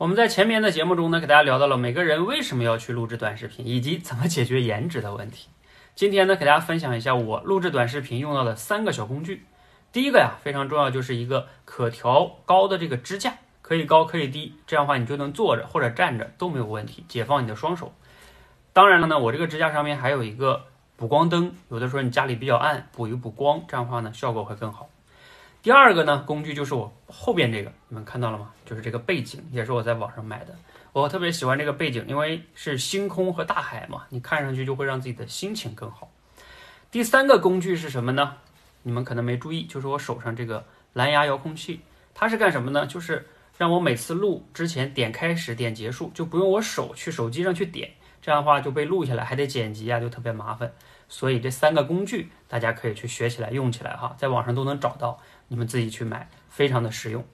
我们在前面的节目中呢，给大家聊到了每个人为什么要去录制短视频，以及怎么解决颜值的问题。今天呢，给大家分享一下我录制短视频用到的三个小工具。第一个呀，非常重要，就是一个可调高的这个支架，可以高可以低，这样的话你就能坐着或者站着都没有问题，解放你的双手。当然了呢，我这个支架上面还有一个补光灯，有的时候你家里比较暗，补一补光，这样的话呢，效果会更好。第二个呢，工具就是我后边这个，你们看到了吗？就是这个背景，也是我在网上买的。我特别喜欢这个背景，因为是星空和大海嘛，你看上去就会让自己的心情更好。第三个工具是什么呢？你们可能没注意，就是我手上这个蓝牙遥控器，它是干什么呢？就是让我每次录之前点开始、点结束，就不用我手去手机上去点，这样的话就被录下来，还得剪辑啊，就特别麻烦。所以这三个工具大家可以去学起来、用起来哈，在网上都能找到。你们自己去买，非常的实用。